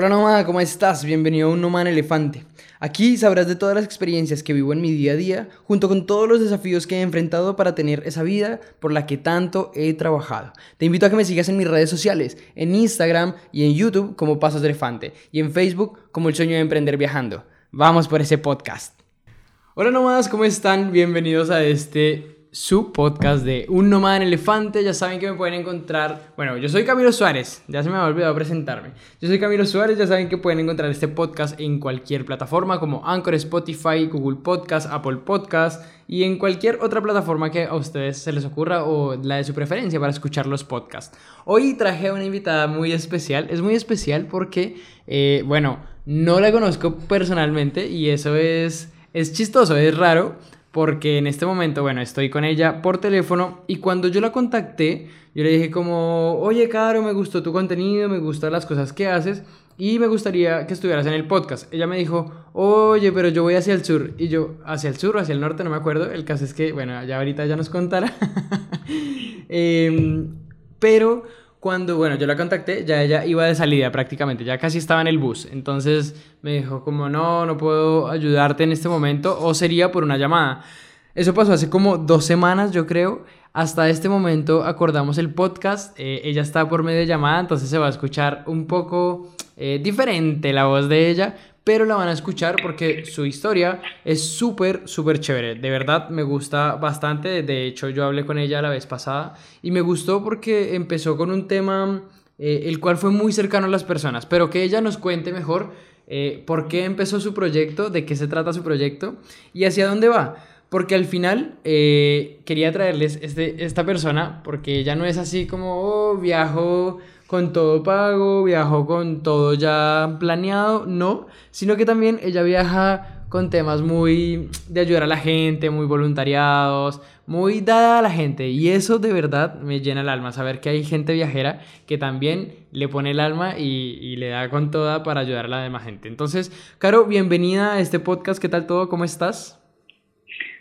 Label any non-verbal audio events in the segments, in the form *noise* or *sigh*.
Hola nómada, ¿cómo estás? Bienvenido a un Nómada Elefante. Aquí sabrás de todas las experiencias que vivo en mi día a día, junto con todos los desafíos que he enfrentado para tener esa vida por la que tanto he trabajado. Te invito a que me sigas en mis redes sociales, en Instagram y en YouTube como Pasos de Elefante, y en Facebook como El Sueño de Emprender Viajando. Vamos por ese podcast. Hola nómadas, ¿cómo están? Bienvenidos a este su podcast de Un Nómada en Elefante. Ya saben que me pueden encontrar. Bueno, yo soy Camilo Suárez, ya se me ha olvidado presentarme. Yo soy Camilo Suárez, ya saben que pueden encontrar este podcast en cualquier plataforma como Anchor, Spotify, Google Podcast, Apple Podcast y en cualquier otra plataforma que a ustedes se les ocurra o la de su preferencia para escuchar los podcasts. Hoy traje a una invitada muy especial. Es muy especial porque, eh, bueno, no la conozco personalmente y eso es, es chistoso, es raro porque en este momento, bueno, estoy con ella por teléfono y cuando yo la contacté, yo le dije como, oye, Caro, me gustó tu contenido, me gustan las cosas que haces y me gustaría que estuvieras en el podcast. Ella me dijo, oye, pero yo voy hacia el sur. Y yo, hacia el sur o hacia el norte, no me acuerdo. El caso es que, bueno, ya ahorita ya nos contará. *laughs* Em, pero cuando, bueno, yo la contacté, ya ella iba de salida prácticamente, ya casi estaba en el bus. Entonces me dijo como, no, no puedo ayudarte en este momento, o sería por una llamada. Eso pasó hace como dos semanas, yo creo. Hasta este momento acordamos el podcast, eh, ella está por medio de llamada, entonces se va a escuchar un poco eh, diferente la voz de ella, pero la van a escuchar porque su historia es súper, súper chévere. De verdad, me gusta bastante. De hecho, yo hablé con ella la vez pasada y me gustó porque empezó con un tema eh, el cual fue muy cercano a las personas, pero que ella nos cuente mejor eh, por qué empezó su proyecto, de qué se trata su proyecto y hacia dónde va. Porque al final eh, quería traerles este, esta persona, porque ella no es así como, oh, viajo con todo pago, viajó con todo ya planeado, no, sino que también ella viaja con temas muy de ayudar a la gente, muy voluntariados, muy dada a la gente. Y eso de verdad me llena el alma, saber que hay gente viajera que también le pone el alma y, y le da con toda para ayudar a la demás gente. Entonces, Caro, bienvenida a este podcast. ¿Qué tal todo? ¿Cómo estás?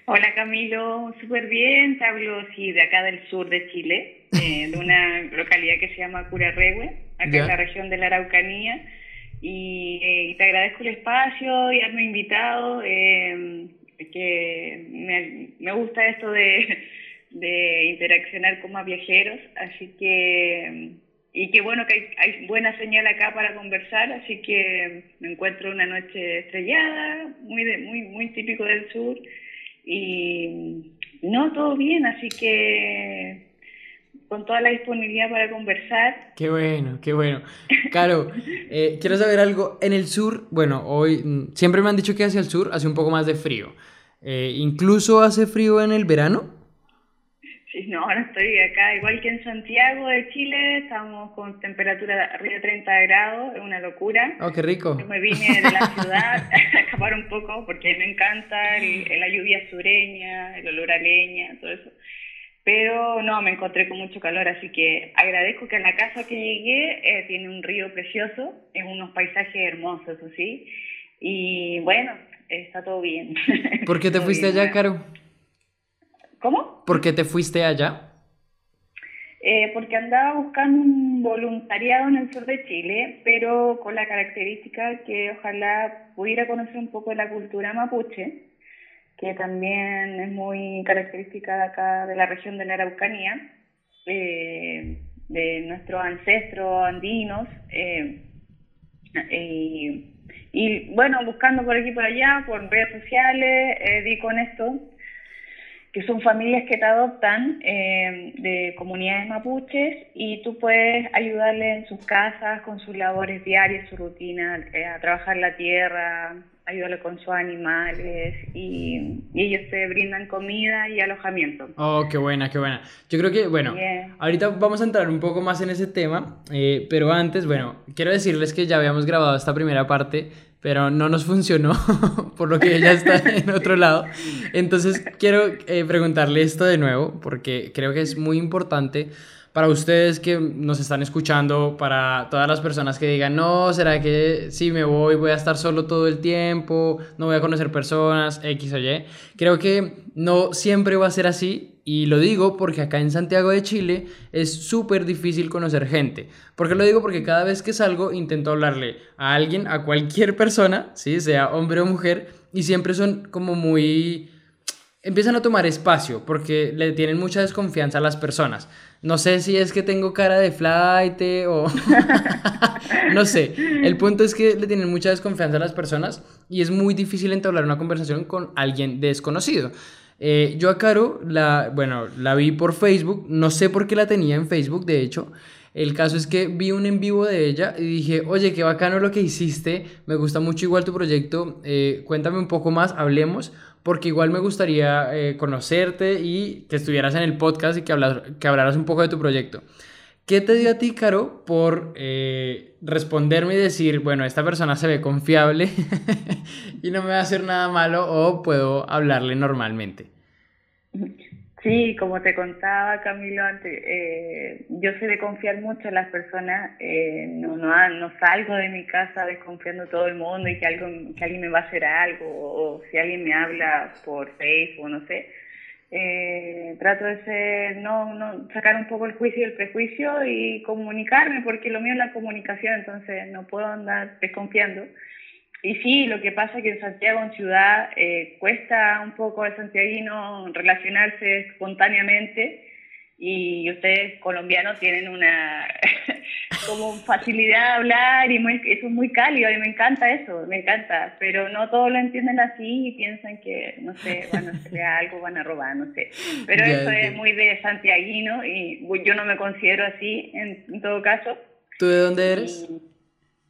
Hola Camilo, súper bien. Te hablo sí, de acá del sur de Chile, eh, de una localidad que se llama Curarrehue, acá en la región de la Araucanía. Y, eh, te agradezco el espacio y haberme invitado, eh, que me, me, gusta esto de, de, interaccionar con más viajeros, así que, y qué bueno que hay, hay, buena señal acá para conversar, así que me encuentro una noche estrellada, muy, de, muy, muy típico del sur. Y no, todo bien, así que con toda la disponibilidad para conversar. Qué bueno, qué bueno. Claro, eh, *laughs* quiero saber algo. En el sur, bueno, hoy mm, siempre me han dicho que hacia el sur hace un poco más de frío. Eh, ¿Incluso hace frío en el verano? no, ahora estoy acá, igual que en Santiago de Chile, estamos con temperatura arriba de 30 grados, es una locura. Oh, qué rico. Yo me vine de la ciudad *laughs* *laughs* a escapar un poco porque me encanta la lluvia sureña, el olor a leña, todo eso. Pero no, me encontré con mucho calor, así que agradezco que en la casa que llegué eh, tiene un río precioso, es unos paisajes hermosos, ¿sí? Y bueno, está todo bien. *laughs* ¿Por qué te fuiste allá, Caro? ¿Cómo? ¿Por qué te fuiste allá? Eh, porque andaba buscando un voluntariado en el sur de Chile, pero con la característica que ojalá pudiera conocer un poco de la cultura mapuche, que también es muy característica de acá, de la región de la Araucanía, eh, de nuestros ancestros andinos. Eh, y, bueno, buscando por aquí y por allá, por redes sociales, di con esto que son familias que te adoptan eh, de comunidades mapuches y tú puedes ayudarles en sus casas, con sus labores diarias, su rutina, eh, a trabajar la tierra, ayudarle con sus animales y, ellos te brindan comida y alojamiento. Oh, qué buena, qué buena. Yo creo que, bueno, ahorita vamos a entrar un poco más en ese tema, eh, pero antes, bueno, quiero decirles que ya habíamos grabado esta primera parte pero no nos funcionó, *laughs* por lo que ella está en otro lado. Entonces quiero eh, preguntarle esto de nuevo, porque creo que es muy importante para ustedes que nos están escuchando, para todas las personas que digan, no, ¿será que si me voy voy a estar solo todo el tiempo? No voy a conocer personas, X o Y. Creo que no siempre va a ser así y lo digo porque acá en Santiago de Chile es súper difícil conocer gente. ¿Por qué lo digo? Porque cada vez que salgo intento hablarle a alguien, a cualquier persona, ¿sí? sea hombre o mujer, y siempre son como muy... Empiezan a tomar espacio porque le tienen mucha desconfianza a las personas. No sé si es que tengo cara de flight o... *laughs* no sé. El punto es que le tienen mucha desconfianza a las personas y es muy difícil entablar una conversación con alguien desconocido. Eh, yo a Caro, la, bueno, la vi por Facebook, no sé por qué la tenía en Facebook, de hecho. El caso es que vi un en vivo de ella y dije, oye, qué bacano lo que hiciste, me gusta mucho igual tu proyecto, eh, cuéntame un poco más, hablemos, porque igual me gustaría eh, conocerte y que estuvieras en el podcast y que, que hablaras un poco de tu proyecto. ¿Qué te dio a ti, Caro, por responderme y decir, bueno, esta persona se ve confiable *laughs* y no me va a hacer nada malo o puedo hablarle normalmente? Sí, como te contaba Camilo antes, eh, yo soy de confiar mucho en las personas, eh, no, no, no, salgo de mi casa desconfiando todo el mundo y que, algo, que alguien me va a hacer algo o, si alguien me habla por Facebook, no sé. Eh, trato de ser, no, no, sacar un poco el juicio y el prejuicio y comunicarme, porque lo mío es la comunicación, entonces no puedo andar desconfiando. Y sí, lo que pasa es que en Santiago, en ciudad, eh, cuesta un poco al santiaguino relacionarse espontáneamente y ustedes colombianos tienen una *laughs* como facilidad de hablar y muy, eso es muy cálido y me encanta eso, me encanta, pero no todos lo entienden así y piensan que, no sé, van a hacerle algo, van a robar, no sé. Pero eso es muy de santiaguino y yo no me considero así en, todo caso. ¿Tú de dónde eres?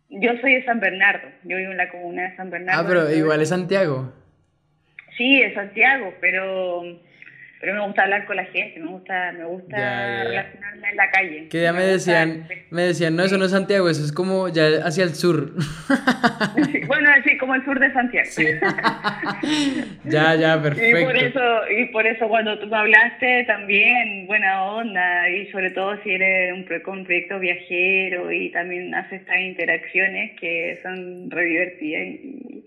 Yo soy de San Bernardo, yo vivo en la comuna de San Bernardo. Ah, pero igual es Santiago. Sí, es Santiago, pero pero me gusta hablar con la gente, me gusta, me gusta relacionarme en la calle. Que ya me, decían, me decían, no, eso no es Santiago, eso es como ya hacia el sur. bueno, así como el sur de Santiago. Sí. *laughs* ya, ya, perfecto. Y por eso, y por eso cuando tú me hablaste también, buena onda, y sobre todo si eres un, un proyecto viajero y también haces estas interacciones que son re divertidas y,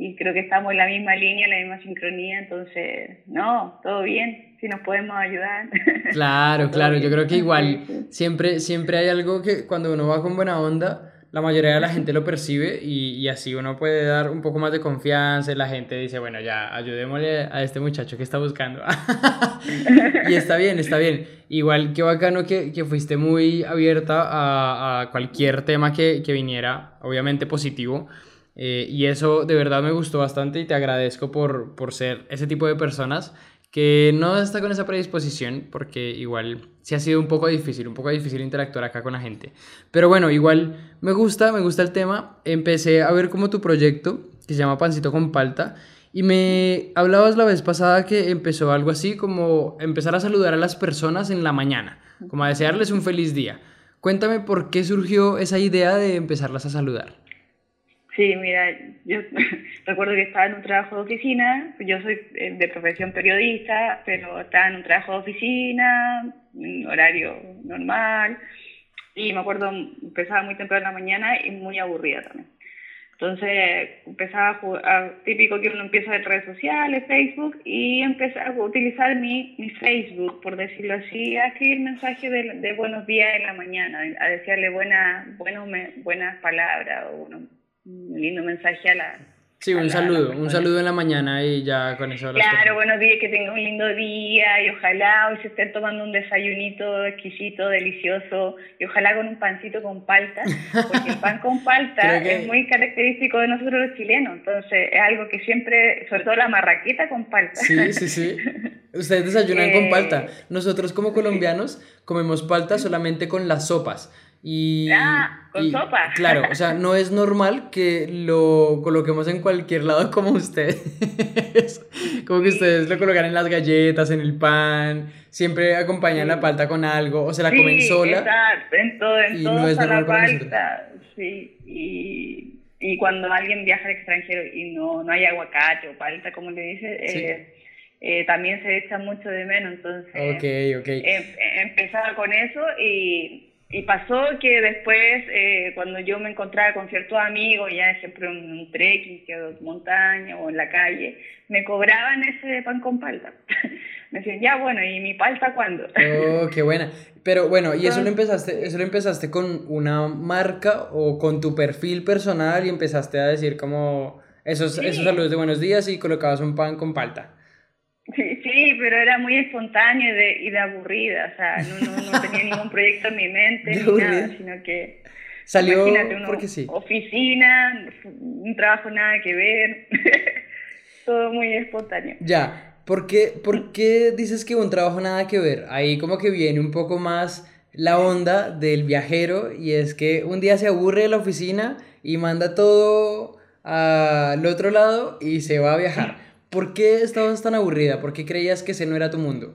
y creo que estamos en la misma línea, en la misma sincronía, entonces, no, todo bien, si nos podemos ayudar. *laughs* Claro, claro, yo creo que igual siempre, siempre hay algo que cuando uno va con buena onda, la mayoría de la gente lo percibe y, y, así uno puede dar un poco más de confianza y la gente dice, bueno, ya, ayudémosle a este muchacho que está buscando. *laughs* y está bien, está bien. Igual, qué bacano que, que fuiste muy abierta a, a cualquier tema que, que viniera, obviamente positivo. Eh, y eso de verdad me gustó bastante y te agradezco por, por ser ese tipo de personas que no está con esa predisposición porque igual sí ha sido un poco difícil, un poco difícil interactuar acá con la gente. Pero bueno, igual me gusta, me gusta el tema. Empecé a ver como tu proyecto que se llama Pancito con Palta y me hablabas la vez pasada que empezó algo así como empezar a saludar a las personas en la mañana, como a desearles un feliz día. Cuéntame por qué surgió esa idea de empezarlas a saludar. Sí, mira, yo *laughs* recuerdo que estaba en un trabajo de oficina, yo soy eh, de profesión periodista, pero estaba en un trabajo de oficina, en horario normal, y me acuerdo, empezaba muy temprano en la mañana y muy aburrida también. Entonces empezaba a, jugar, típico que uno empieza ver redes sociales, Facebook, y empecé a utilizar mi, mi Facebook, por decirlo así, a escribir mensajes de, de buenos días en la mañana, a decirle buenas, buenos, buenas palabras o unos un lindo mensaje a la... Sí, un saludo, un saludo en la mañana y ya con eso. Claro, buenos días, que tenga un lindo día y ojalá hoy se estén tomando un desayunito exquisito, delicioso y ojalá con un pancito con palta, porque el pan con *laughs* palta es muy característico de nosotros los chilenos, entonces es algo que siempre, sobre todo la marraqueta con palta. Sí, sí, sí. *laughs* Ustedes desayunan con palta. Eh, Nosotros como colombianos comemos palta solamente con las sopas. Y, ah, con sopa. *laughs* Claro, o sea, no es normal que lo coloquemos en cualquier lado *laughs* como ustedes. como que ustedes lo colocan en las galletas, en el pan, siempre acompañan la palta con algo o se la comen sola. Exacto, en todo, en todo no es normal la palta. Sí, y, y, cuando alguien viaja al extranjero y no, no hay aguacate o palta, como le dice, eh, eh, también se echa mucho de menos. Entonces, okay, okay. Em, empezaba con eso y y pasó que después, eh, cuando yo me encontraba con ciertos amigos, ya ejemplo en un trekking, que montaña o en la calle, me cobraban ese pan con palta. *laughs* me decían, ya bueno, ¿y mi palta cuándo? oh, qué buena. Pero bueno, ¿y eso lo empezaste, eso lo empezaste con una marca o con tu perfil personal y empezaste a decir como esos, esos saludos de buenos días y colocabas un pan con palta? Sí, sí, pero era muy espontáneo y de, y de aburrida, o sea, no, no, tenía ningún proyecto en mi mente *laughs* ni nada, sino que... Salió porque sí. Oficina, un trabajo nada que ver, *laughs* todo muy espontáneo. Ya, ¿por qué, ¿por qué dices que un trabajo nada que ver? Ahí como que viene un poco más la onda del viajero y es que un día se aburre de la oficina y manda todo al otro lado y se va a viajar. ¿Por qué estabas tan aburrida? ¿Por qué creías que ese no era tu mundo?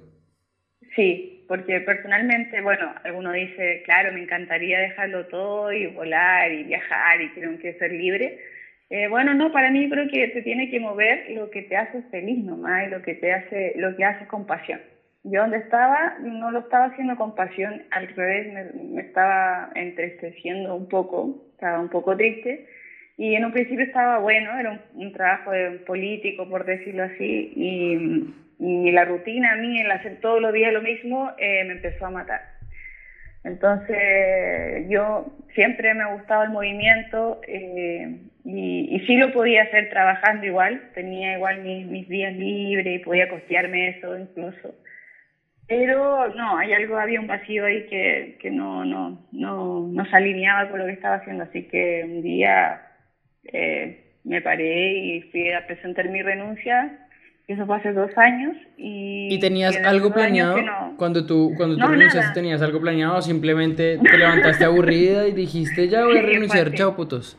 Sí, porque personalmente, bueno, alguno dice, claro, me encantaría dejarlo todo y volar y viajar y tengo que ser libre. Eh, bueno, no, para mí creo que te tiene que mover lo que te hace feliz nomás y lo que te hace, lo que haces con pasión. Yo donde estaba, no lo estaba haciendo con pasión, al revés, me estaba entristeciendo un poco, estaba un poco triste y en un principio estaba bueno, era un, trabajo político, por decirlo así, y, la rutina a mí, el hacer todos los días lo mismo, eh, me empezó a matar. Entonces, yo siempre me ha gustado el movimiento eh, y, sí lo podía hacer trabajando igual, tenía igual mis, mis días libres y podía costearme eso incluso. Pero no, hay algo, había un vacío ahí que, que no, no, no, no se alineaba con lo que estaba haciendo, así que un día eh, me paré y fui a presentar mi renuncia. Eso fue hace dos años. ¿Y, ¿Y tenías algo planeado? Cuando tú, cuando tú renunciaste, ¿tenías algo planeado o simplemente *laughs* te levantaste aburrida y dijiste, ya voy a renunciar, chao putos?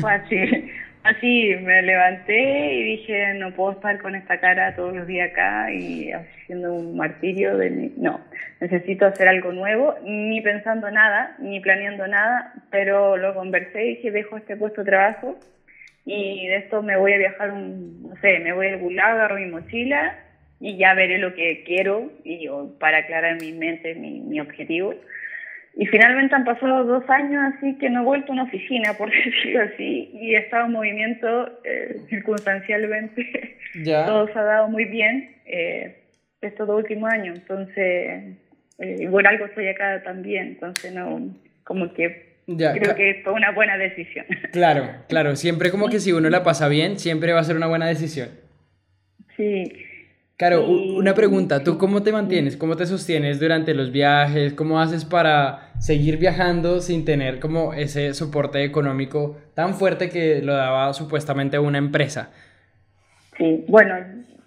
Fue así. Así me levanté y dije, no puedo estar con esta cara todos los días acá y haciendo un martirio de. No, necesito hacer algo nuevo, ni pensando nada, ni planeando nada, pero lo conversé y dije, dejo este puesto de trabajo y de esto me voy a viajar, un, no sé, me voy a lado, agarro mi mochila y ya veré lo que quiero y para aclarar mi mente, mi, mi objetivo. Y finalmente han pasado dos años así que no he vuelto a una oficina, *laughs* por decirlo así, y he estado en movimiento eh, circunstancialmente. *laughs* ¿Ya? Todo se ha dado muy bien eh, estos dos últimos años. Entonces, eh, por algo estoy acá también. Entonces, no, como que creo que fue una buena decisión. *laughs* Claro, claro. Siempre como que si uno la pasa bien, siempre va a ser una buena decisión. Sí. Claro, una pregunta, ¿tú cómo te mantienes? ¿Cómo te sostienes durante los viajes? ¿Cómo haces para seguir viajando sin tener como ese soporte económico tan fuerte que lo daba supuestamente una empresa? Sí, bueno,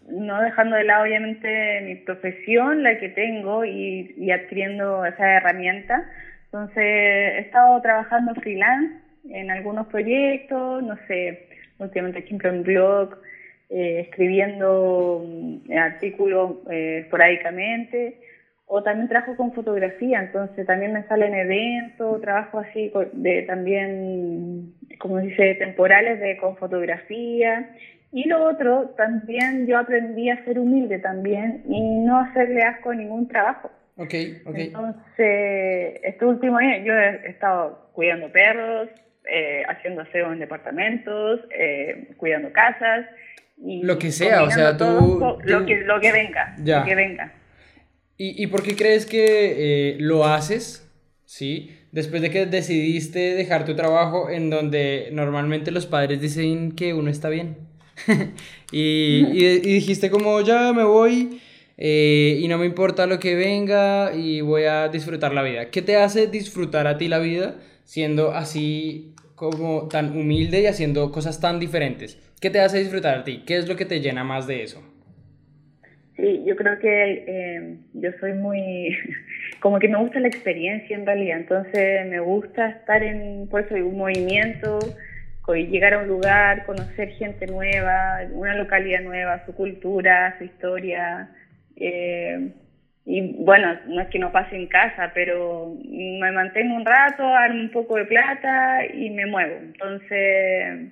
no dejando de lado obviamente mi profesión, la que tengo y, adquiriendo esa herramienta. Entonces, he estado trabajando freelance en algunos proyectos, no sé, últimamente, por ejemplo, en blog, eh, escribiendo mm, artículos eh, esporádicamente, o también trabajo con fotografía, entonces también me salen eventos, trabajo así de también, como dice, temporales de con fotografía. Y lo otro, también yo aprendí a ser humilde también y no hacerle asco a ningún trabajo. Okay, okay. Entonces, este último año yo he estado cuidando perros, eh, haciendo aseo en departamentos, cuidando casas lo que sea, o sea, tú, Lo, que, lo que venga, ya. lo que venga. ¿Y, ¿Y por qué crees que eh, lo haces? ¿Sí? Después de que decidiste dejar tu trabajo en donde normalmente los padres dicen que uno está bien. *laughs* y, y, dijiste como, ya me voy eh, y no me importa lo que venga y voy a disfrutar la vida. ¿Qué te hace disfrutar a ti la vida siendo así como tan humilde y haciendo cosas tan diferentes? ¿Qué te hace disfrutar a ti? ¿Qué es lo que te llena más de eso? Sí, yo creo que eh, yo soy muy, *laughs* como que me gusta la experiencia en realidad, entonces me gusta estar en, por eso, un movimiento, llegar a un lugar, conocer gente nueva, una localidad nueva, su cultura, su historia. Eh, y bueno, no es que no pase en casa, pero me mantengo un rato, armo un poco de plata y me muevo. Entonces,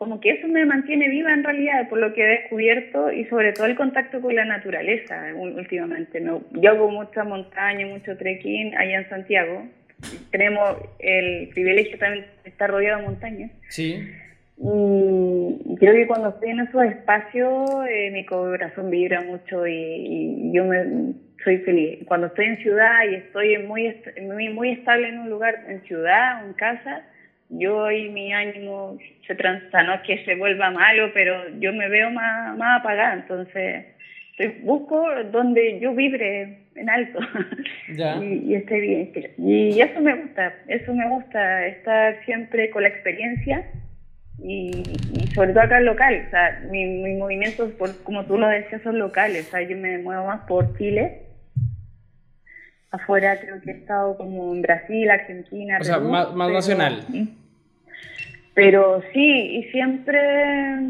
como que eso me mantiene viva en realidad, por lo que he descubierto y sobre todo el contacto con la naturaleza últimamente. Yo hago mucha montaña, mucho trekking allá en Santiago. Tenemos el privilegio también de estar rodeado de montañas. Sí. Y creo que cuando estoy en esos espacios, eh, mi corazón vibra mucho y, yo me, soy feliz. Cuando estoy en ciudad y estoy muy, muy, muy estable en un lugar, en ciudad o en casa, yo y mi ánimo se transa, no es que se vuelva malo, pero yo me veo más, más apagada, entonces busco donde yo vibre en alto *laughs* y, esté bien. Y eso me gusta, eso me gusta, estar siempre con la experiencia y, sobre todo acá local, o sea, mis movimientos, por, como tú lo decías, son locales, o sea, yo me muevo más por Chile. Afuera creo que he estado como en Brasil, Argentina. O sea, más, más nacional. Pero sí, y siempre,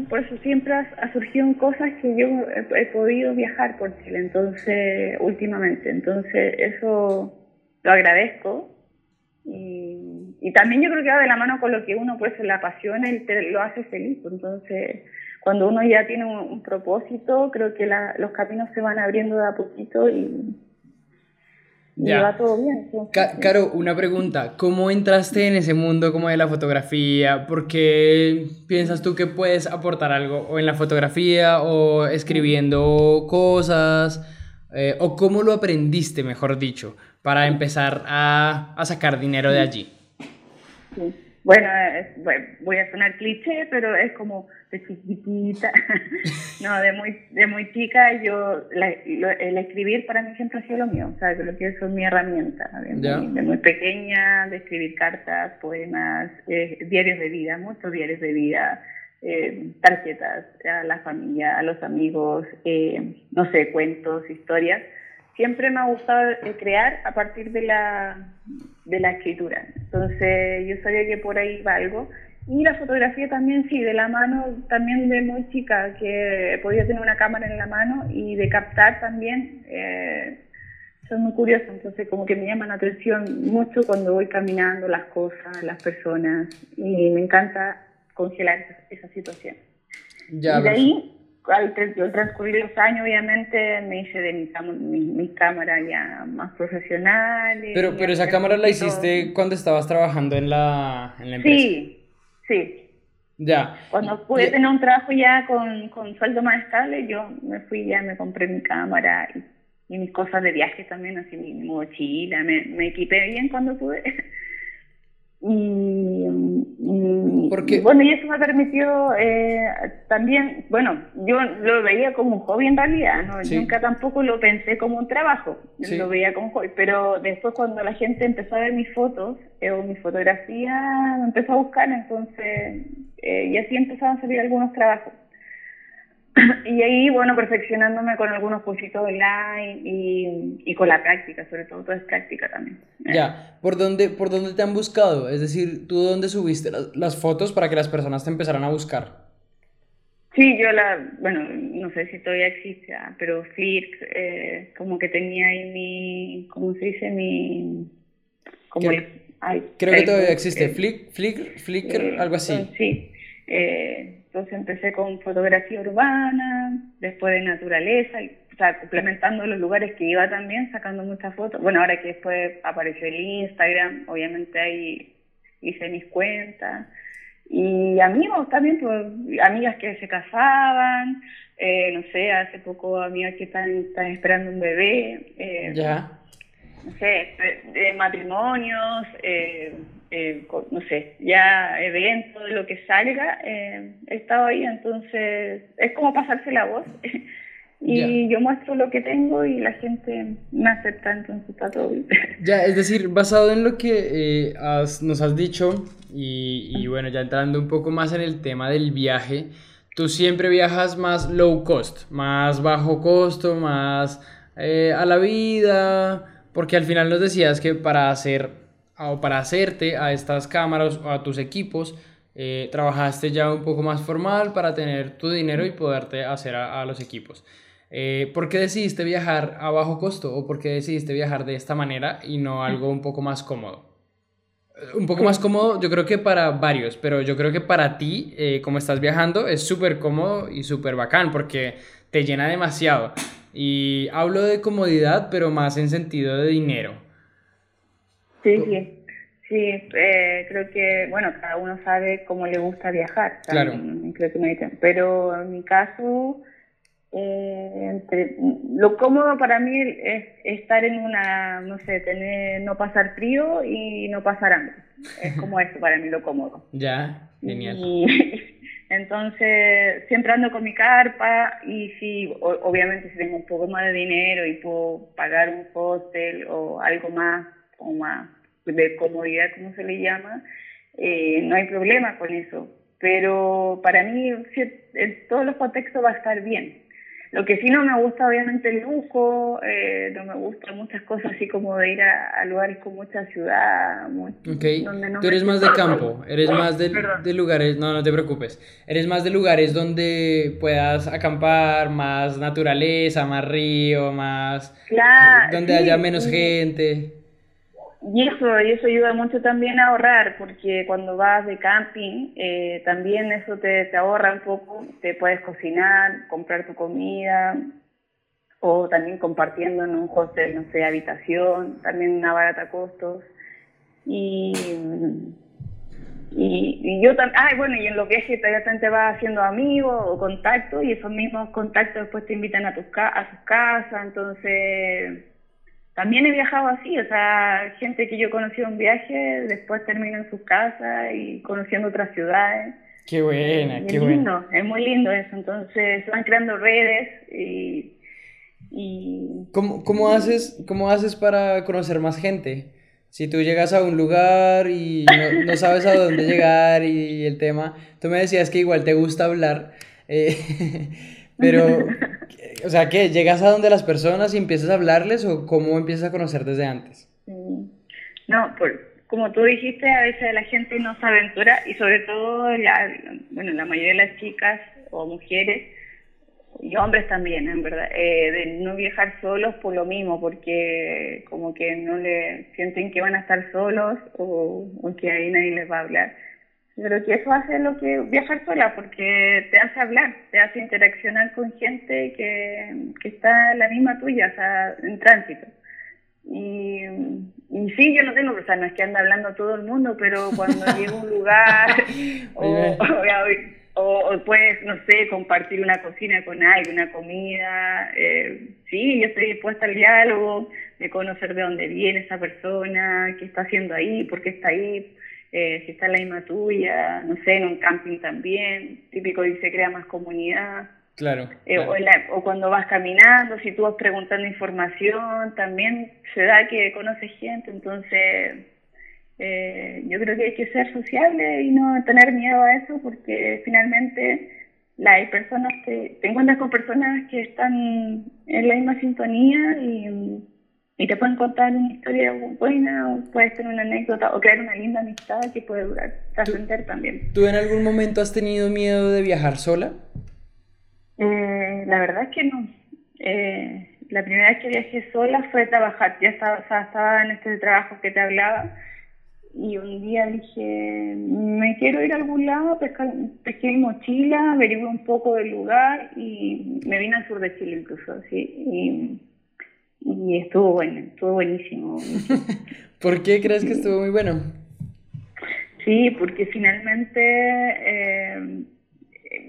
por eso siempre ha, surgido cosas que yo he, podido viajar por Chile, entonces, últimamente. Entonces, eso lo agradezco. Y, y, también yo creo que va de la mano con lo que uno pues la apasiona y lo hace feliz. Entonces, cuando uno ya tiene un, propósito, creo que los caminos se van abriendo de a poquito y, ya. va todo bien. Caro, una pregunta. ¿Cómo entraste en ese mundo como de la fotografía? ¿Por qué piensas tú que puedes aportar algo o en la fotografía o escribiendo cosas? Eh, ¿O cómo lo aprendiste, mejor dicho, para empezar a, a sacar dinero de allí? Sí. Bueno, voy a sonar cliché, pero es como de chiquitita, *laughs* no, de muy, de muy chica, yo, el escribir para mí siempre ha sido lo mío, o sea, creo que eso es mi herramienta, de, muy, pequeña, de escribir cartas, poemas, eh, diarios de vida, muchos diarios de vida, eh, tarjetas a la familia, a los amigos, eh, no sé, cuentos, historias, siempre me ha gustado crear a partir de la, de la escritura. Entonces yo sabía que por ahí va algo. Y la fotografía también, sí, de la mano, también de muy chica, que podía tener una cámara en la mano y de captar también. Eh, soy muy curiosa, entonces como que me llama la atención mucho cuando voy caminando las cosas, las personas, y me encanta congelar esa, situación. Ya, y de ahí al, transcurrir los años, obviamente, me hice de mi, mi, cámara ya más profesional. Pero, pero esa cámara la hiciste cuando estabas trabajando en la, en la empresa. Sí, sí. Ya. Cuando pude tener un trabajo ya con, con sueldo más estable, yo me fui ya, me compré mi cámara y, mis cosas de viaje también, así mi mochila, me, me equipé bien cuando pude. *laughs* Y, bueno, y eso me permitió eh, también, bueno, yo lo veía como un hobby en realidad, ¿no? nunca tampoco lo pensé como un trabajo, lo veía como un hobby, pero después cuando la gente empezó a ver mis fotos eh, o mi fotografía, me empezó a buscar, entonces, eh, y así empezaron a salir algunos trabajos. *coughs* y ahí, bueno, perfeccionándome con algunos cursitos online y, y, con la práctica, sobre todo, todo es práctica también. Ya, ¿por dónde, ¿por dónde te han buscado? Es decir, ¿tú dónde subiste las, fotos para que las personas te empezaran a buscar? Sí, yo la, bueno, no sé si todavía existe, ah, pero Flick, eh, como que tenía ahí mi, ¿cómo se dice? Mi, como creo, creo que todavía existe, Flick, Flick, Flickr, eh, algo así. Sí, eh, entonces empecé con fotografía urbana, después de naturaleza, o sea, complementando los lugares que iba también, sacando muchas fotos. Bueno, ahora que después apareció el Instagram, obviamente ahí hice mis cuentas. Y amigos también, pues, amigas que se casaban, eh, no sé, hace poco amigas que están, están esperando un bebé. Eh, ya. No sé, de matrimonios, eh, eh, no sé, ya eventos, de lo que salga, eh, he estado ahí, entonces es como pasarse la voz. *laughs* y yo muestro lo que tengo y la gente me acepta, entonces está todo bien. *laughs* Ya, es decir, basado en lo que eh, nos has dicho y, y, bueno, ya entrando un poco más en el tema del viaje, tú siempre viajas más low cost, más bajo costo, más a la vida, porque al final nos decías que para hacer o para hacerte a estas cámaras o a tus equipos, eh, trabajaste ya un poco más formal para tener tu dinero y poderte hacer a, los equipos. Eh, ¿Por qué decidiste viajar a bajo costo o por qué decidiste viajar de esta manera y no algo un poco más cómodo? un poco más cómodo, yo creo que para varios, pero yo creo que para ti, eh, como estás viajando, es súper cómodo y súper bacán porque te llena demasiado. Y hablo de comodidad, pero más en sentido de dinero. Sí, sí. Sí, eh, creo que, bueno, cada uno sabe cómo le gusta viajar. Claro. Creo que me dicen. Pero en mi caso, eh, entre, lo cómodo para mí es estar en una, no sé, tener, no pasar frío y no pasar hambre. Es como eso para mí lo cómodo. *laughs* Ya, genial. Y, *laughs* entonces, siempre ando con mi carpa y si, obviamente, si tengo un poco más de dinero y puedo pagar un hostel o algo más, más de comodidad, como se le llama, eh, no hay problema con eso. Pero para mí, en todos los contextos va a estar bien. Lo que sí no me gusta, obviamente, el lujo, eh, no me gustan muchas cosas así como de ir a, lugares con mucha ciudad. donde no Tú eres más de campo, eres más de, de, lugares, no, no te preocupes, eres más de lugares donde puedas acampar, más naturaleza, más río, más... Claro, donde haya menos gente. Y eso, y eso ayuda mucho también a ahorrar, porque cuando vas de camping, eh, también eso te, te ahorra un poco, te puedes cocinar, comprar tu comida, o también compartiendo en un hostel, no sé, habitación, también una barata costos. Y, y, yo también, ah, bueno, y en los viajes también te vas haciendo amigos o contactos, y esos mismos contactos después te invitan a, tus a sus casas, entonces también he viajado así, o sea, gente que yo conocí en viaje, después termina en sus casas y conociendo otras ciudades. Qué buena, qué es lindo, es muy lindo eso, entonces se van creando redes y... y ¿Cómo, cómo, haces, ¿Cómo haces para conocer más gente? Si tú llegas a un lugar y no, no sabes a dónde llegar y el tema, tú me decías que igual te gusta hablar, eh, *laughs* pero *laughs* o sea, ¿qué? ¿Llegas a donde las personas y empiezas a hablarles o cómo empiezas a conocer desde antes? No, por, como tú dijiste, a veces la gente no se aventura y sobre todo la, bueno, la mayoría de las chicas o mujeres y hombres también, en verdad, eh, de no viajar solos por lo mismo, porque como que no le sienten que van a estar solos o, o que ahí nadie les va a hablar. Creo que eso hace lo que viajar sola, porque te hace hablar, te hace interaccionar con gente que, que está la misma tuya, o sea, en tránsito. Y, y sí, yo no tengo, o sea, no es que ande hablando todo el mundo, pero cuando *laughs* llego a un lugar *laughs* o, o, puedes, no sé, compartir una cocina con alguien, una comida, eh, sí, yo estoy dispuesta al diálogo, de conocer de dónde viene esa persona, qué está haciendo ahí, por qué está ahí eh, si está en la misma tuya, no sé, en un camping también, típico y se crea más comunidad. Claro. Eh, o, cuando vas caminando, si tú vas preguntando información, también se da que conoces gente, entonces eh, yo creo que hay que ser sociable y no tener miedo a eso porque finalmente la, hay personas que te encuentras con personas que están en la misma sintonía y y te pueden contar una historia buena o puedes tener una anécdota o crear una linda amistad que puede durar, trascender también. ¿Tú en algún momento has tenido miedo de viajar sola? Eh, la verdad es que no. Eh, la primera vez que viajé sola fue a trabajar, ya estaba, estaba en este trabajo que te hablaba y un día dije, me quiero ir a algún lado, pesqué mi mochila, averigué un poco del lugar y me vine al sur de Chile incluso, sí. Y, y estuvo bueno, estuvo buenísimo. *laughs* ¿Por qué crees que estuvo muy bueno? Sí, porque finalmente, eh,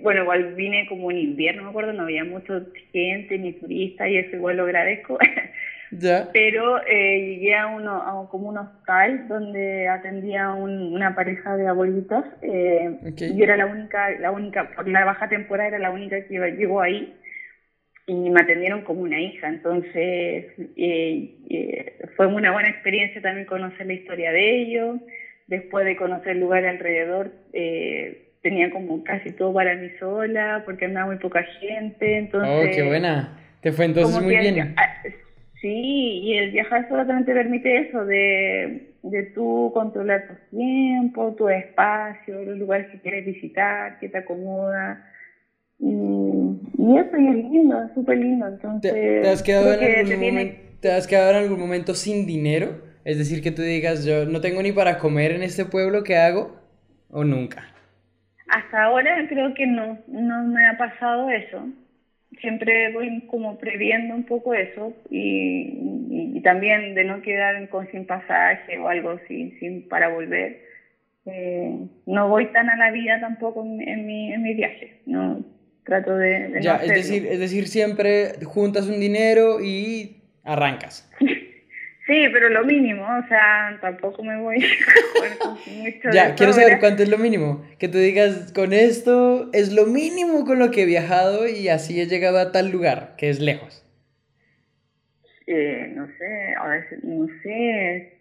bueno, igual vine como en invierno, me acuerdo, no había mucha gente ni turista y eso igual lo agradezco. *laughs* Ya. Pero eh, llegué a, uno, a como un hostal donde atendía un, una pareja de abuelitos eh, y era la única, la única, por la baja temporada era la única que llegó ahí y me atendieron como una hija. Entonces eh, eh, fue una buena experiencia también conocer la historia de ellos. Después de conocer el lugar alrededor, eh, tenía como casi todo para mí sola porque andaba muy poca gente. Entonces, oh, qué buena. Te fue entonces muy bien. Ah, sí, y el viajar solo también te permite eso, de, de tú controlar tu tiempo, tu espacio, los lugares que quieres visitar, que te acomoda y, eso y es lindo, es súper lindo. Entonces, ¿Te, has quedado en algún momento, ¿Te has quedado en algún momento sin dinero? Es decir, que tú digas, yo no tengo ni para comer en este pueblo, ¿qué hago? ¿O nunca? Hasta ahora creo que no, no me ha pasado eso. Siempre voy como previendo un poco eso y, también de no quedar con sin pasaje o algo sin, sin para volver. Eh, no voy tan a la vida tampoco en, mi, en mi viaje. No, trato de, ya, es decir, es decir, siempre juntas un dinero y arrancas. *laughs* Sí, pero lo mínimo, o sea, tampoco me voy *laughs* mucho Ya, quiero saber cuánto es lo mínimo. Que tú digas, con esto es lo mínimo con lo que he viajado y así he llegado a tal lugar, que es lejos. Eh, no sé, a veces, no sé,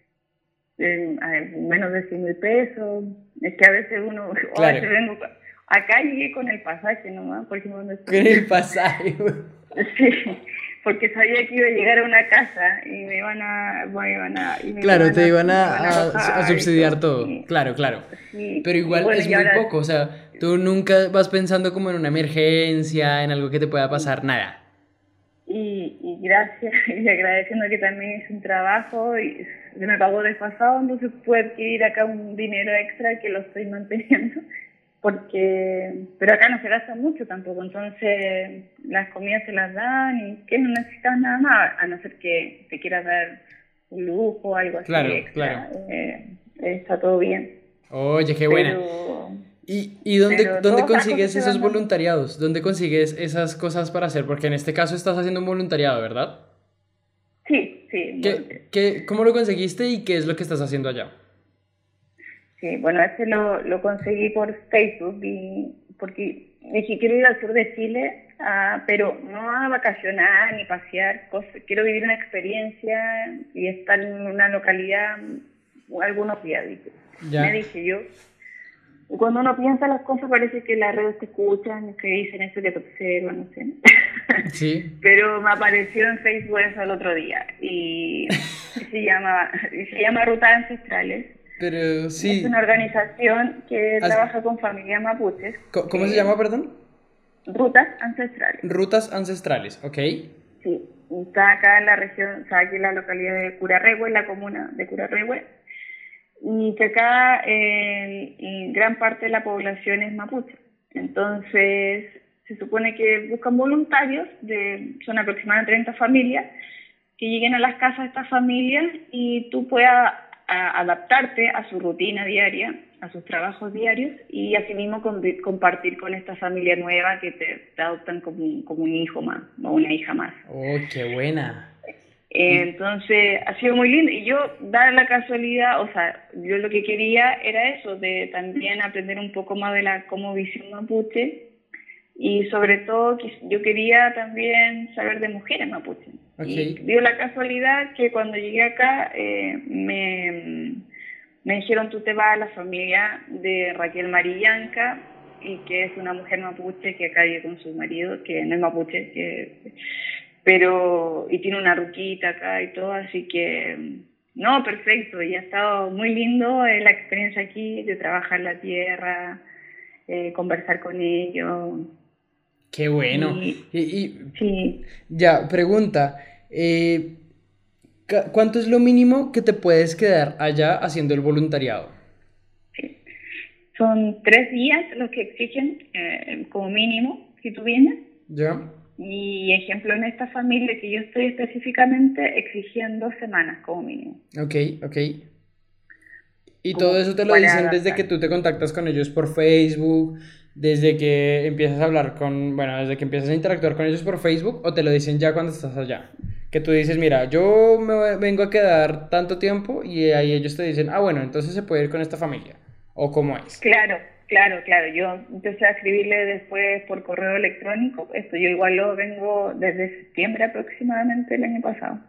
menos de 100 mil pesos. Es que a veces uno, *laughs* claro. a veces vengo, acá llegué con el pasaje nomás, por ejemplo, Con el pasaje, *laughs* Sí porque sabía que iba a llegar a una casa y me iban a... a claro, te iban a, subsidiar todo. Claro, claro. Pero igual es muy poco, o sea, tú nunca vas pensando como en una emergencia, en algo que te pueda pasar, nada. Y, y gracias, *laughs* y agradeciendo que también es un trabajo y se me pagó desfasado, entonces puedo adquirir acá un dinero extra que lo estoy manteniendo porque pero acá no se gasta mucho tampoco, entonces las comidas se las dan y que no necesitas nada más, a no ser que te quieras dar un lujo o algo así. Claro, claro. Eh, está todo bien. Oye, qué buena. ¿Y, y dónde, dónde consigues esos voluntariados? ¿Dónde consigues esas cosas para hacer? Porque en este caso estás haciendo un voluntariado, ¿verdad? Sí, sí. ¿Qué, qué, ¿Cómo lo conseguiste y qué es lo que estás haciendo allá? Sí, bueno, ese lo, lo conseguí por Facebook y porque dije, quiero ir al sur de Chile, ah, pero no a vacacionar ni pasear, quiero vivir una experiencia y estar en una localidad algunos días, me dije yo. Cuando uno piensa las cosas parece que las redes te escuchan, que dicen eso que te observan, no sé. *laughs* Sí. Pero me apareció en Facebook eso el otro día y *laughs* se llama, se llama Rutas Ancestrales pero sí. Es una organización que trabaja con familias mapuches. ¿Cómo, se llama, perdón? Rutas Ancestrales. Rutas Ancestrales, ok. Sí, está acá en la región, está aquí en la localidad de Curarrehue, en la comuna de Curarrehue, y que acá gran parte de la población es mapuche. Entonces, se supone que buscan voluntarios, de, son aproximadamente 30 familias, que lleguen a las casas de estas familias y tú puedas adaptarte a su rutina diaria, a sus trabajos diarios y asimismo compartir con esta familia nueva que te, adoptan como, como, un hijo más o una hija más. ¡Oh, qué buena! entonces ha sido muy lindo y yo, dar la casualidad, o sea, yo lo que quería era eso, de también aprender un poco más de la como visión mapuche y sobre todo yo quería también saber de mujeres mapuche. Y dio la casualidad que cuando llegué acá eh, me, me dijeron tú te vas a la familia de Raquel Marillanca y que es una mujer mapuche que acá vive con su marido, que no es mapuche, pero y tiene una ruquita acá y todo, así que no, perfecto, y ha estado muy lindo eh, la experiencia aquí de trabajar la tierra, eh, conversar con ellos. Qué bueno. Y, sí. Ya, pregunta. Eh, ¿Cuánto es lo mínimo que te puedes quedar allá haciendo el voluntariado? Son tres días los que exigen eh, como mínimo si tú vienes. Ya. Y ejemplo, en esta familia que yo estoy específicamente exigen dos semanas como mínimo. Ok, ok. Y todo eso te lo dicen desde que tú te contactas con ellos por Facebook, desde que empiezas a hablar con, bueno, desde que empiezas a interactuar con ellos por Facebook o te lo dicen ya cuando estás allá. Que tú dices, mira, yo me vengo a quedar tanto tiempo y ahí ellos te dicen, ah, bueno, entonces se puede ir con esta familia. ¿O cómo es? Claro, claro, claro. Yo empecé a escribirle después por correo electrónico. Esto yo igual lo vengo desde septiembre aproximadamente el año pasado.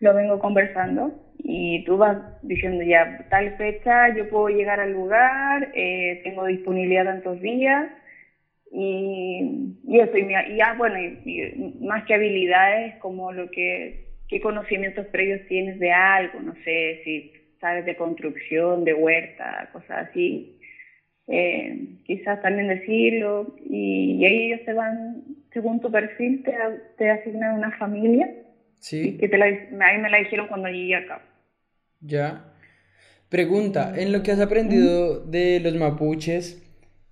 Lo vengo conversando y tú vas diciendo ya tal fecha yo puedo llegar al lugar, eh, tengo disponibilidad tantos días y, y eso, y, ya bueno, y, más que habilidades como lo que, qué conocimientos previos tienes de algo, no sé si sabes de construcción, de huerta, cosas así, eh, quizás también decirlo y, ahí ellos te van, según tu perfil, te, te asignan una familia. Sí. que te la, a mí me la dijeron cuando llegué acá. Ya. Pregunta, en lo que has aprendido de los mapuches,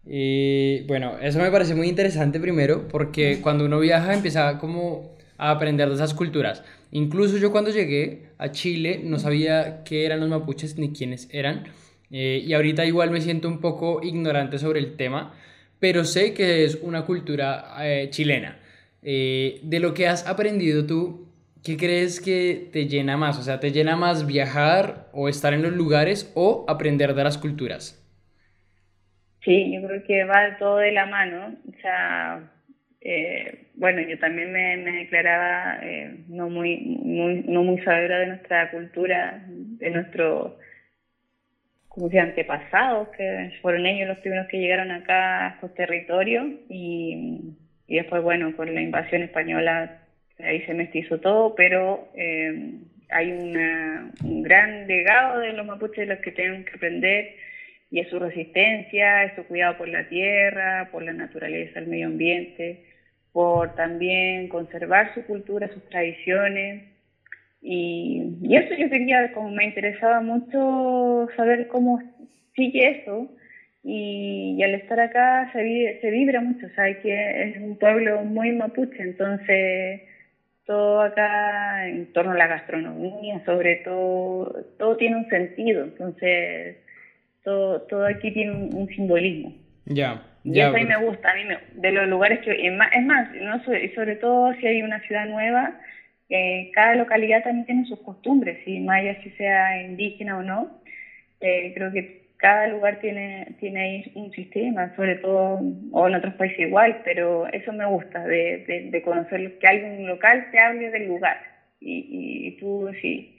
eh, bueno, eso me parece muy interesante primero, porque cuando uno viaja empieza como a aprender de esas culturas. Incluso yo cuando llegué a Chile no sabía qué eran los mapuches ni quiénes eran. Eh, y ahorita igual me siento un poco ignorante sobre el tema, pero sé que es una cultura eh, chilena. de lo que has aprendido tú, ¿qué crees que te llena más? O sea, ¿te llena más viajar o estar en los lugares o aprender de las culturas? Sí, yo creo que va todo de la mano. O sea, eh, bueno, yo también me, declaraba eh, no muy, muy, no muy sabedora de nuestra cultura, de nuestro, como si antepasados, que fueron ellos los primeros que llegaron acá a estos territorios y, y después, bueno, con la invasión española ahí se mestizó todo, pero eh, hay un gran legado de los mapuches de los que tenemos que aprender y es su resistencia, es su cuidado por la tierra, por la naturaleza, el medio ambiente, por también conservar su cultura, sus tradiciones. Y, y eso yo quería, como me interesaba mucho saber cómo sigue eso, y, al estar acá se, se vibra mucho, o sea, que es un pueblo muy mapuche, entonces todo acá en torno a la gastronomía, sobre todo, todo tiene un sentido, entonces todo, todo aquí tiene un, simbolismo. Ya. y eso a mí me gusta, a mí de los lugares que, es más, no, sobre todo si hay una ciudad nueva, eh, cada localidad también tiene sus costumbres, y más allá si sea indígena o no, eh, creo que cada lugar tiene, tiene ahí un sistema, sobre todo, o en otros países igual, pero eso me gusta, de, de, conocer que alguien local te hable del lugar y, y tú sí,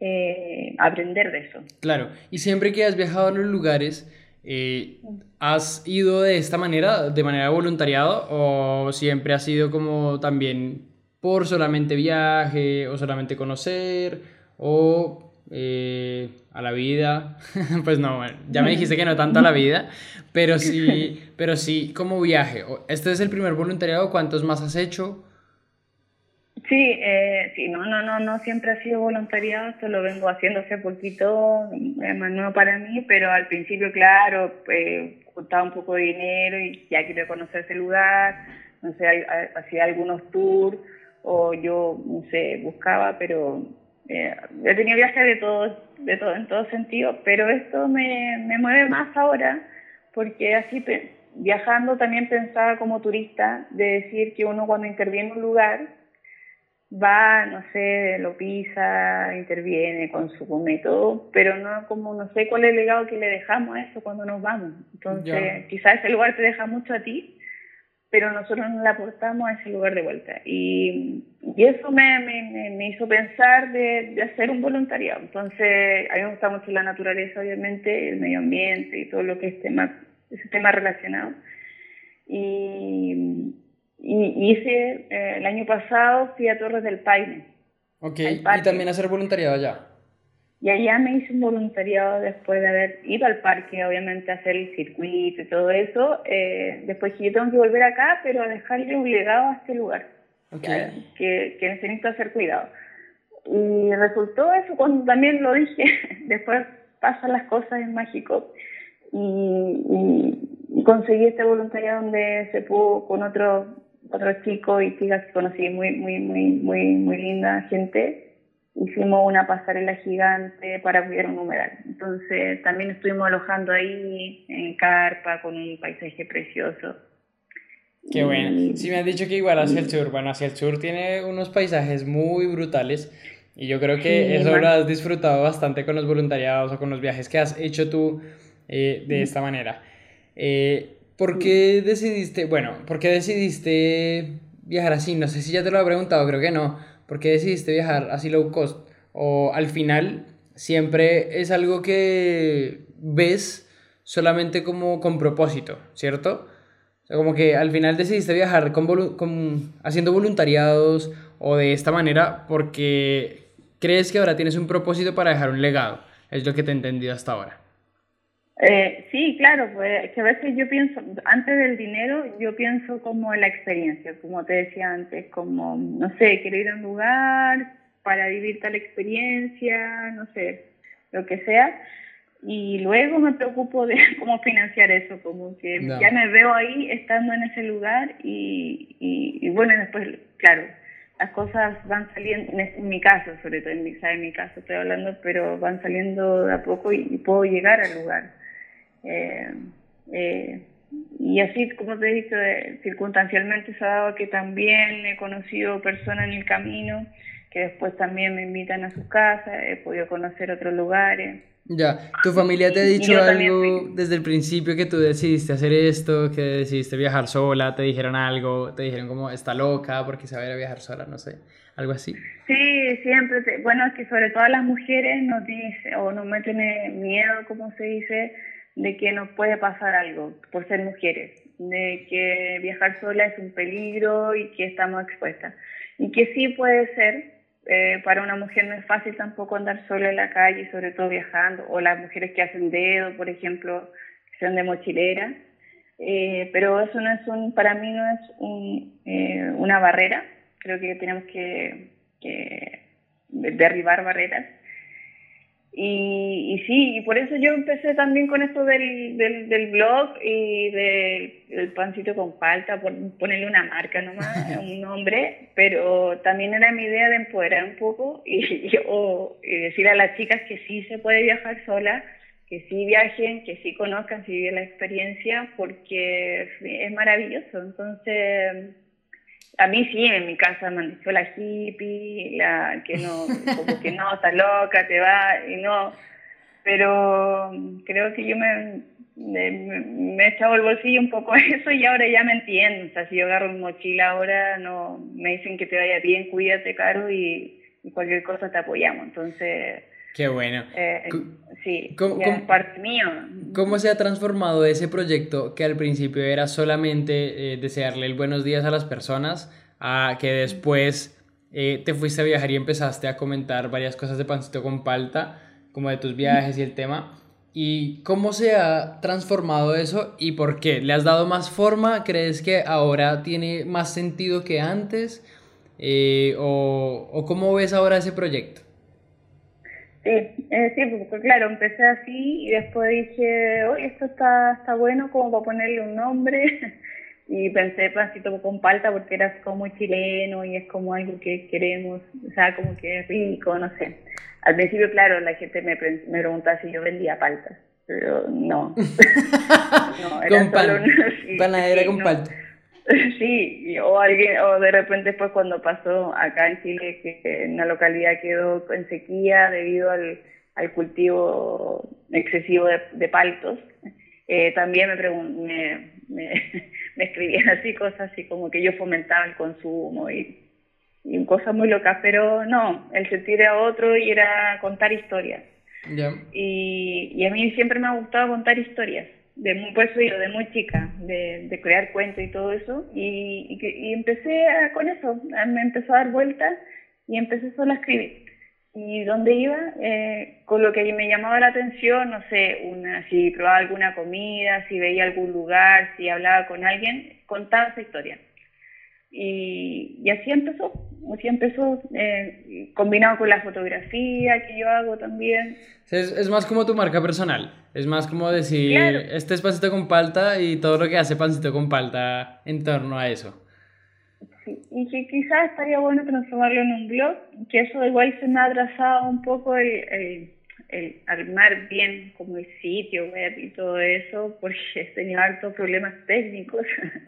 eh, aprender de eso. Claro, y siempre que has viajado a los lugares, eh, ¿has ido de esta manera, de manera voluntariado, o siempre has sido como también por solamente viaje, o solamente conocer, o eh, a la vida. *laughs* pues no, ya me dijiste que no tanto a la vida, pero sí, *laughs* pero sí como viaje. ¿Este es el primer voluntariado? ¿Cuántos más has hecho? Sí, eh, sí, no, no, no, no siempre ha sido voluntariado, esto lo vengo haciendo hace poquito, es más nuevo para mí, pero al principio, claro, eh, juntaba un poco de dinero y ya quería conocer ese lugar, no sé, hacía algunos tours o yo, no sé, buscaba, pero eh, he tenido viajes de todo, de todo, en todo sentido, pero esto me, me mueve más ahora, porque así viajando también pensaba como turista de decir que uno cuando interviene en un lugar va, no sé, lo pisa, interviene, consume y todo, pero no como no sé cuál es el legado que le dejamos a eso cuando nos vamos. Entonces, quizás ese lugar te deja mucho a ti, pero nosotros no le aportamos a ese lugar de vuelta. Y, y eso me, me, me, hizo pensar de, de, hacer un voluntariado. Entonces, a mí me gusta mucho la naturaleza, obviamente, el medio ambiente y todo lo que es tema, ese tema relacionado. Y, y hice, eh, el año pasado fui a Torres del Paine. Ok, y también hacer voluntariado allá. Y allá me hice un voluntariado después de haber ido al parque, obviamente, a hacer el circuito y todo eso. Eh, después que yo tengo que volver acá, pero a dejarle un legado a este lugar, que, que necesito hacer cuidado. Y resultó eso cuando también lo dije, *laughs* después pasan las cosas en mágico. Y, y, conseguí este voluntariado donde se pudo con otro, otro chico y chicas que conocí muy, muy, muy, muy, muy linda gente hicimos una pasarela gigante para cuidar un humedal. Entonces también estuvimos alojando ahí en carpa con un paisaje precioso. Qué bueno. Sí, me han dicho que igual hacia el sur, bueno, hacia el sur tiene unos paisajes muy brutales y yo creo que eso lo has disfrutado bastante con los voluntariados o con los viajes que has hecho tú eh, de esta manera. Eh, ¿Por qué decidiste, bueno, por qué decidiste viajar así? No sé si ya te lo he preguntado, creo que no ¿Por qué decidiste viajar así low cost? O al final siempre es algo que ves solamente como con propósito, ¿cierto? O como que al final decidiste viajar con, haciendo voluntariados o de esta manera porque crees que ahora tienes un propósito para dejar un legado. Es lo que te he entendido hasta ahora. Eh, sí, claro, pues que a veces yo pienso, antes del dinero, yo pienso como en la experiencia, como te decía antes, como, no sé, quiero ir a un lugar para vivir tal experiencia, no sé. lo que sea, y luego me preocupo de *laughs* cómo financiar eso, como que ya me veo ahí estando en ese lugar y, y, bueno, después, claro, las cosas van saliendo, en mi caso, sobre todo en mi, en mi caso estoy hablando, pero van saliendo de a poco y, puedo llegar al lugar. Eh, eh, y así, como te he dicho, circunstancialmente se ha dado que también he conocido personas en el camino que después también me invitan a sus casas, he podido conocer otros lugares. Ya, ¿tu familia te ha dicho algo desde el principio que tú decidiste hacer esto, que decidiste viajar sola? ¿Te dijeron algo? ¿Te dijeron como está loca porque se va a viajar sola? No sé, algo así. Sí, siempre. bueno, es que sobre todo las mujeres nos dice o nos meten miedo, como se dice, de que nos puede pasar algo por ser mujeres, de que viajar sola es un peligro y que estamos expuestas. Y que sí puede ser, eh, para una mujer no es fácil tampoco andar sola en la calle, sobre todo viajando, o las mujeres que hacen dedo, por ejemplo, que son de mochilera. Eh, pero eso no es un, para mí no es un, eh, una barrera. Creo que tenemos que, que derribar barreras y, y, sí, y por eso yo empecé también con esto del, del, del blog y del, pancito con palta, por ponerle una marca nomás, *laughs* un nombre, pero también era mi idea de empoderar un poco y, y, y decir a las chicas que sí se puede viajar sola, que sí viajen, que sí conozcan, sí viven la experiencia, porque es maravilloso. Entonces, a mí sí, en mi casa me la hippie, la que no, como que no, estás loca, te va, y no. Pero creo que yo me, me, he echado el bolsillo un poco eso y ahora ya me entiendo. O sea, si yo agarro mi mochila ahora, no me dicen que te vaya bien, cuídate, Caro, y, cualquier cosa te apoyamos. Entonces. Qué bueno. Eh, sí, es parte mío. ¿Cómo se ha transformado ese proyecto que al principio era solamente eh, desearle el buenos días a las personas, a que después eh, te fuiste a viajar y empezaste a comentar varias cosas de Pancito con Palta, como de tus viajes y el tema? ¿Y cómo se ha transformado eso y por qué? ¿Le has dado más forma? ¿Crees que ahora tiene más sentido que antes? O, o, cómo ves ahora ese proyecto? Sí, eh, sí, porque claro, empecé así y después dije, oye, esto está, está bueno como para ponerle un nombre. *laughs* y pensé pancito con palta porque era como chileno y es como algo que queremos, o sea, como que es rico, no sé. Al principio, claro, la gente me, me preguntaba si yo vendía palta, pero no. *laughs* no era *laughs* con solo panadera con palta. *laughs* Sí, o alguien, o de repente pues cuando pasó acá en Chile que una localidad quedó en sequía debido al, al cultivo excesivo de, de paltos, eh, también me, me, me, *laughs* me, escribían así cosas así como que yo fomentaba el consumo y, y cosas muy locas, pero no, el sentir a otro y era contar historias. Y, y a mí siempre me ha gustado contar historias de pues de muy chica, de, de crear cuentos y todo eso, y, y, empecé con eso, me empezó a dar vueltas y empecé solo a escribir. Y donde iba, eh, con lo que me llamaba la atención, no sé, una, si probaba alguna comida, si veía algún lugar, si hablaba con alguien, contaba esa historia. Y, y así empezó, así empezó, eh, combinado con la fotografía que yo hago también. Es, es, más como tu marca personal, es más como decir, este es Pancito con Palta y todo lo que hace Pancito con Palta en torno a eso. Sí, y que quizás estaría bueno transformarlo en un blog, que eso igual se me ha atrasado un poco el, el, armar bien como el sitio web y todo eso, porque *laughs* he tenido hartos problemas técnicos.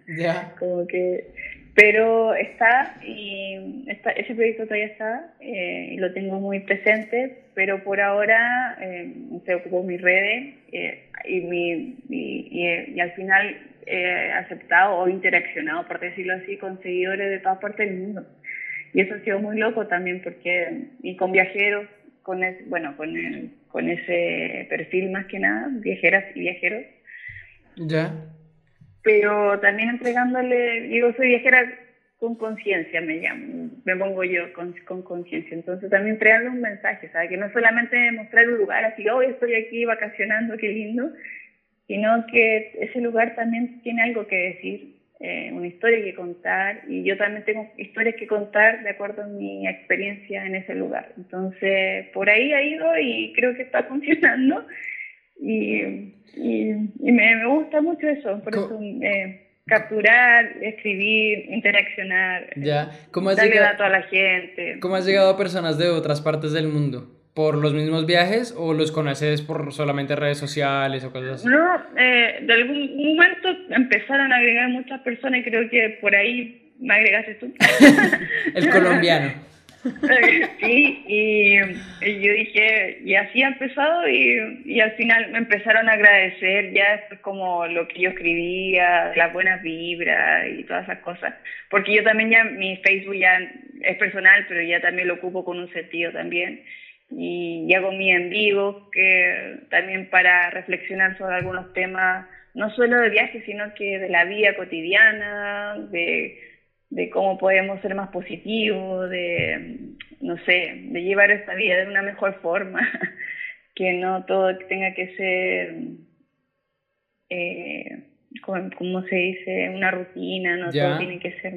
Ya. *laughs* como que pero está y está, ese proyecto todavía está eh, y lo tengo muy presente, pero por ahora eh, se ocupó mis redes eh, y, mi, y, y, al final he aceptado o interaccionado, por decirlo así, con seguidores de todas partes del mundo. Y eso ha sido muy loco también porque, y con viajeros, con bueno, con, con ese perfil más que nada, viajeras y viajeros. Ya pero también entregándole, digo, soy viajera con conciencia, me llamo, me pongo yo con conciencia. Entonces también entregarle un mensaje, ¿sabes? Que no solamente mostrar un lugar así, hoy estoy aquí vacacionando, qué lindo, sino que ese lugar también tiene algo que decir eh, una historia que contar y yo también tengo historias que contar de acuerdo a mi experiencia en ese lugar. Entonces, por ahí ha ido y creo que está *laughs* funcionando y, y, me, gusta mucho eso, por eso eh, capturar, escribir, interaccionar, ya. ¿Cómo has darle datos a la gente. ¿Cómo has llegado a personas de otras partes del mundo? ¿Por los mismos viajes o los conoces por solamente redes sociales o cosas así? No, eh, de algún momento empezaron a agregar muchas personas y creo que por ahí me agregaste tú. *laughs* El *laughs* colombiano. Sí, y, yo dije, y así ha empezado y, al final me empezaron a agradecer ya como lo que yo escribía, las buenas vibras y todas esas cosas. Porque yo también ya, mi Facebook ya es personal, pero ya también lo ocupo con un sentido también. Y, y hago mi en vivo, que también para reflexionar sobre algunos temas, no solo de viajes, sino que de la vida cotidiana, de de cómo podemos ser más positivos, de, no sé, de llevar esta vida de una mejor forma, *laughs* que no todo tenga que ser, eh, como, se dice, una rutina, no todo tiene que ser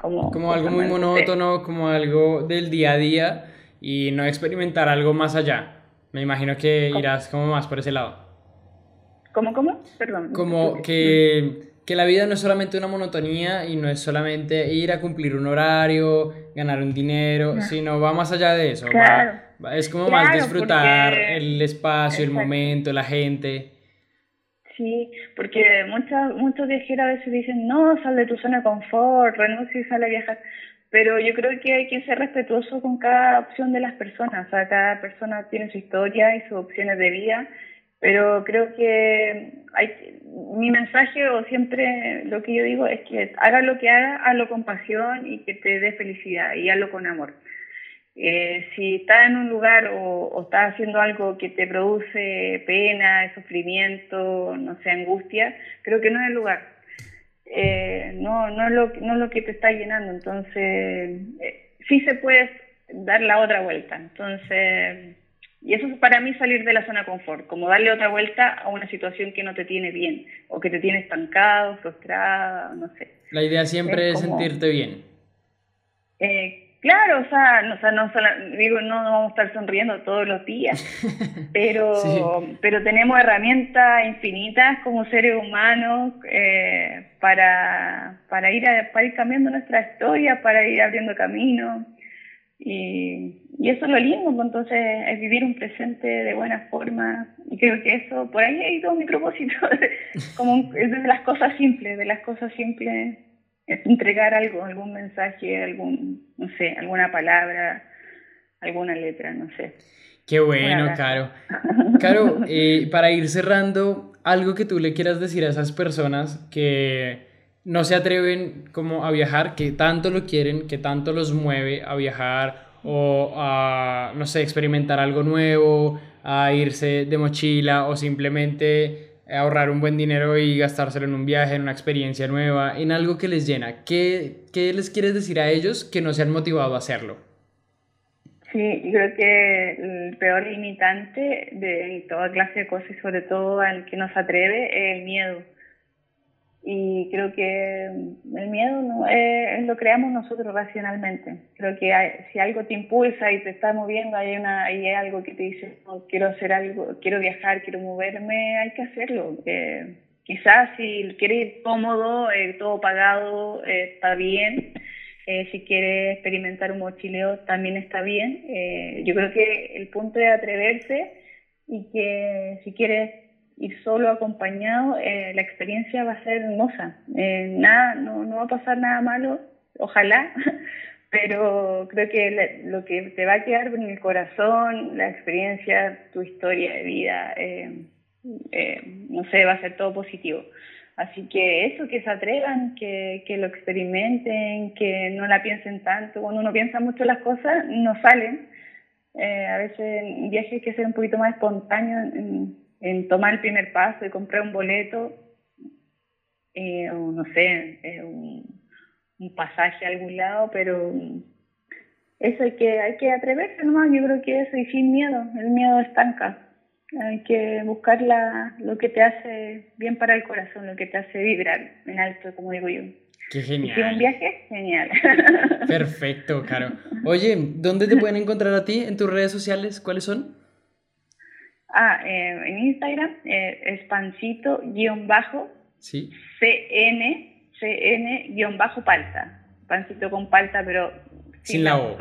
como... Como algo muy monótono, como algo del día a día y no experimentar algo más allá. Me imagino que irás como más por ese lado. ¿Cómo, cómo? Perdón. Como que que la vida no es solamente una monotonía y no es solamente ir a cumplir un horario, ganar un dinero, sino va más allá de eso. es como más disfrutar el espacio, el momento, la gente. Sí, porque muchos, muchos viajeros a veces dicen, no, sal de tu zona de confort, renuncia y sale a viajar. Pero yo creo que hay que ser respetuoso con cada opción de las personas. O sea, cada persona tiene su historia y sus opciones de vida pero creo que hay, mi mensaje o siempre lo que yo digo es que haga lo que haga, hazlo con pasión y que te dé felicidad y hazlo con amor. Eh, si estás en un lugar o, estás haciendo algo que te produce pena, sufrimiento, no sé, angustia, creo que no es el lugar. Eh, no, no, es lo, no es lo que te está llenando. Entonces, eh, sí se puede dar la otra vuelta. Entonces, y eso es para mí salir de la zona de confort, como darle otra vuelta a una situación que no te tiene bien o que te tiene estancado, frustrada, no sé. La idea siempre es, sentirte bien. Eh, claro, o sea, no, o sea, no, digo, no vamos a estar sonriendo todos los días, *laughs* pero, pero tenemos herramientas infinitas como seres humanos eh, para, para, ir para ir cambiando nuestra historia, para ir abriendo camino. Y, y eso es lo lindo, pues, entonces es vivir un presente de buena forma. Y creo que eso, por ahí ha ido mi propósito, *laughs* como es de las cosas simples, de las cosas simples, es entregar algo, algún mensaje, algún, no sé, alguna palabra, alguna letra, no sé. Qué bueno, Caro. *laughs* Caro, eh, para ir cerrando, algo que tú le quieras decir a esas personas que no se atreven como a viajar, que tanto lo quieren, que tanto los mueve a viajar o a, no sé, experimentar algo nuevo, a irse de mochila o simplemente ahorrar un buen dinero y gastárselo en un viaje, en una experiencia nueva, en algo que les llena. ¿Qué, qué les quieres decir a ellos que no se han motivado a hacerlo? Sí, creo que el peor limitante de toda clase de cosas sobre todo al que nos atreve es el miedo y creo que el miedo no es, lo creamos nosotros racionalmente. Creo que si algo te impulsa y te está moviendo, hay, una, hay algo que te dice, quiero hacer algo, quiero viajar, quiero moverme, hay que hacerlo. Eh, quizás si quieres ir cómodo, eh, todo pagado, eh, está bien. si quieres experimentar un mochileo, también está bien. yo creo que el punto es atreverse y que si quieres ir solo acompañado, eh, la experiencia va a ser hermosa. Eh, nada, no, no va a pasar nada malo, ojalá, *laughs* pero creo que lo que te va a quedar en el corazón, la experiencia, tu historia de vida, eh, no sé, va a ser todo positivo. Así que eso, que se atrevan, que, que lo experimenten, que no la piensen tanto. Cuando uno piensa mucho las cosas, no salen. a veces en viaje hay que ser un poquito más espontáneo. En, tomar el primer paso y comprar un boleto, eh, o no sé, eh, un, pasaje a algún lado, pero eso hay que, hay que atreverse nomás, yo creo que eso, y sin miedo, el miedo estanca. Hay que buscar la, lo que te hace bien para el corazón, lo que te hace vibrar en alto, como digo yo. Qué genial. un viaje genial. Perfecto, Caro. Oye, ¿dónde te pueden encontrar a ti en tus redes sociales? ¿Cuáles son? Ah, eh, en Instagram eh, es pancito guion bajo sí. CN, CN guion bajo palta. Pancito con palta, pero sin, la O.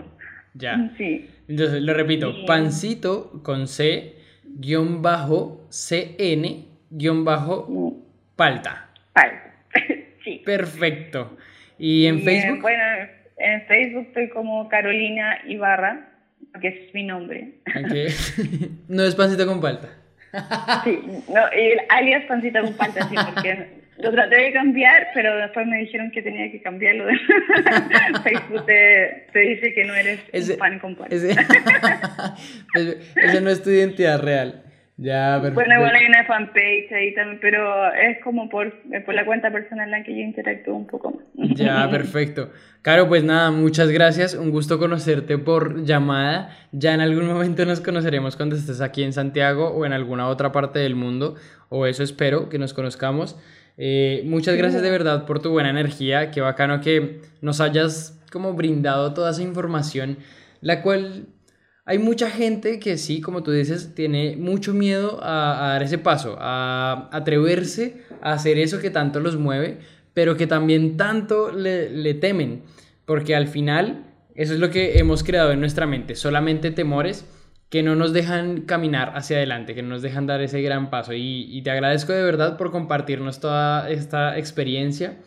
Ya. Sí. Entonces, lo repito, pancito con C guion bajo CN guion bajo palta. Palta. *laughs* sí. Perfecto. ¿Y en Facebook? bueno, en Facebook estoy como Carolina Ibarra que es mi nombre. *laughs* no es pancita con palta. sí, no, el alias pancita con palta, sí, porque lo traté de cambiar, pero después me dijeron que tenía que cambiarlo. *laughs* Facebook te, te, dice que no eres un pan con palta. Ese, *laughs* ese no es tu identidad real. Ya, perfecto. Bueno, igual hay una fanpage ahí también, pero es como por, por la cuenta personal en la que yo interactúo un poco más. Ya, *laughs* perfecto. Caro, pues nada, muchas gracias. Un gusto conocerte por llamada. Ya en algún momento nos conoceremos cuando estés aquí en Santiago o en alguna otra parte del mundo, o eso espero que nos conozcamos. Eh, muchas gracias de verdad por tu buena energía. Qué bacano que nos hayas como brindado toda esa información, la cual hay mucha gente que sí, como tú dices, tiene mucho miedo a, dar ese paso, a atreverse a hacer eso que tanto los mueve, pero que también tanto le, temen, porque al final eso es lo que hemos creado en nuestra mente, solamente temores que no nos dejan caminar hacia adelante, que no nos dejan dar ese gran paso. Y, te agradezco de verdad por compartirnos toda esta experiencia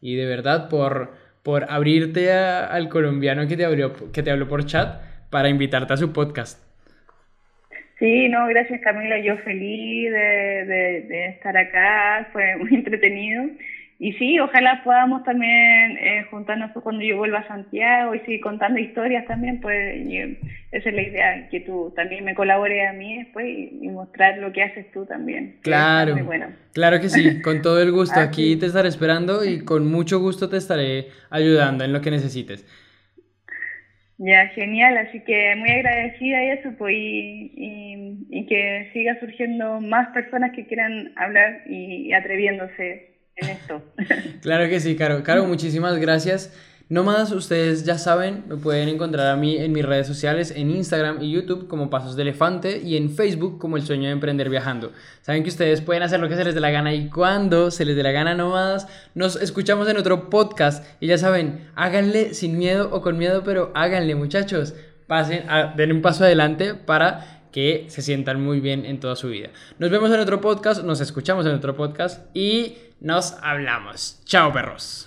y de verdad por, por abrirte al colombiano que te, abrió, que te habló por chat para invitarte a su podcast. Sí, no, gracias Camila, yo feliz de, de, estar acá, fue muy *laughs* entretenido. Y sí, ojalá podamos también eh, juntarnos cuando yo vuelva a Santiago y seguir contando historias también, pues esa es la idea, que tú también me colabores a mí después y, mostrar lo que haces tú también. Claro, claro que sí, con todo el gusto, *laughs* aquí te estaré esperando y con mucho gusto te estaré ayudando en lo que necesites. Ya, genial, así que muy agradecida y eso, pues, y, y, que siga surgiendo más personas que quieran hablar y, atreviéndose en esto. *laughs* claro que sí, Caro. Caro, muchísimas gracias. Más, ustedes ya saben, me pueden encontrar a mí en mis redes sociales, en Instagram y YouTube como Pasos de Elefante y en Facebook como El Sueño de Emprender Viajando. Saben que ustedes pueden hacer lo que se les dé la gana y cuando se les dé la gana nomás. Nos escuchamos en otro podcast y ya saben, háganle sin miedo o con miedo, pero háganle muchachos. Pasen, a, den un paso adelante para que se sientan muy bien en toda su vida. Nos vemos en otro podcast, nos escuchamos en otro podcast y nos hablamos. Chao perros.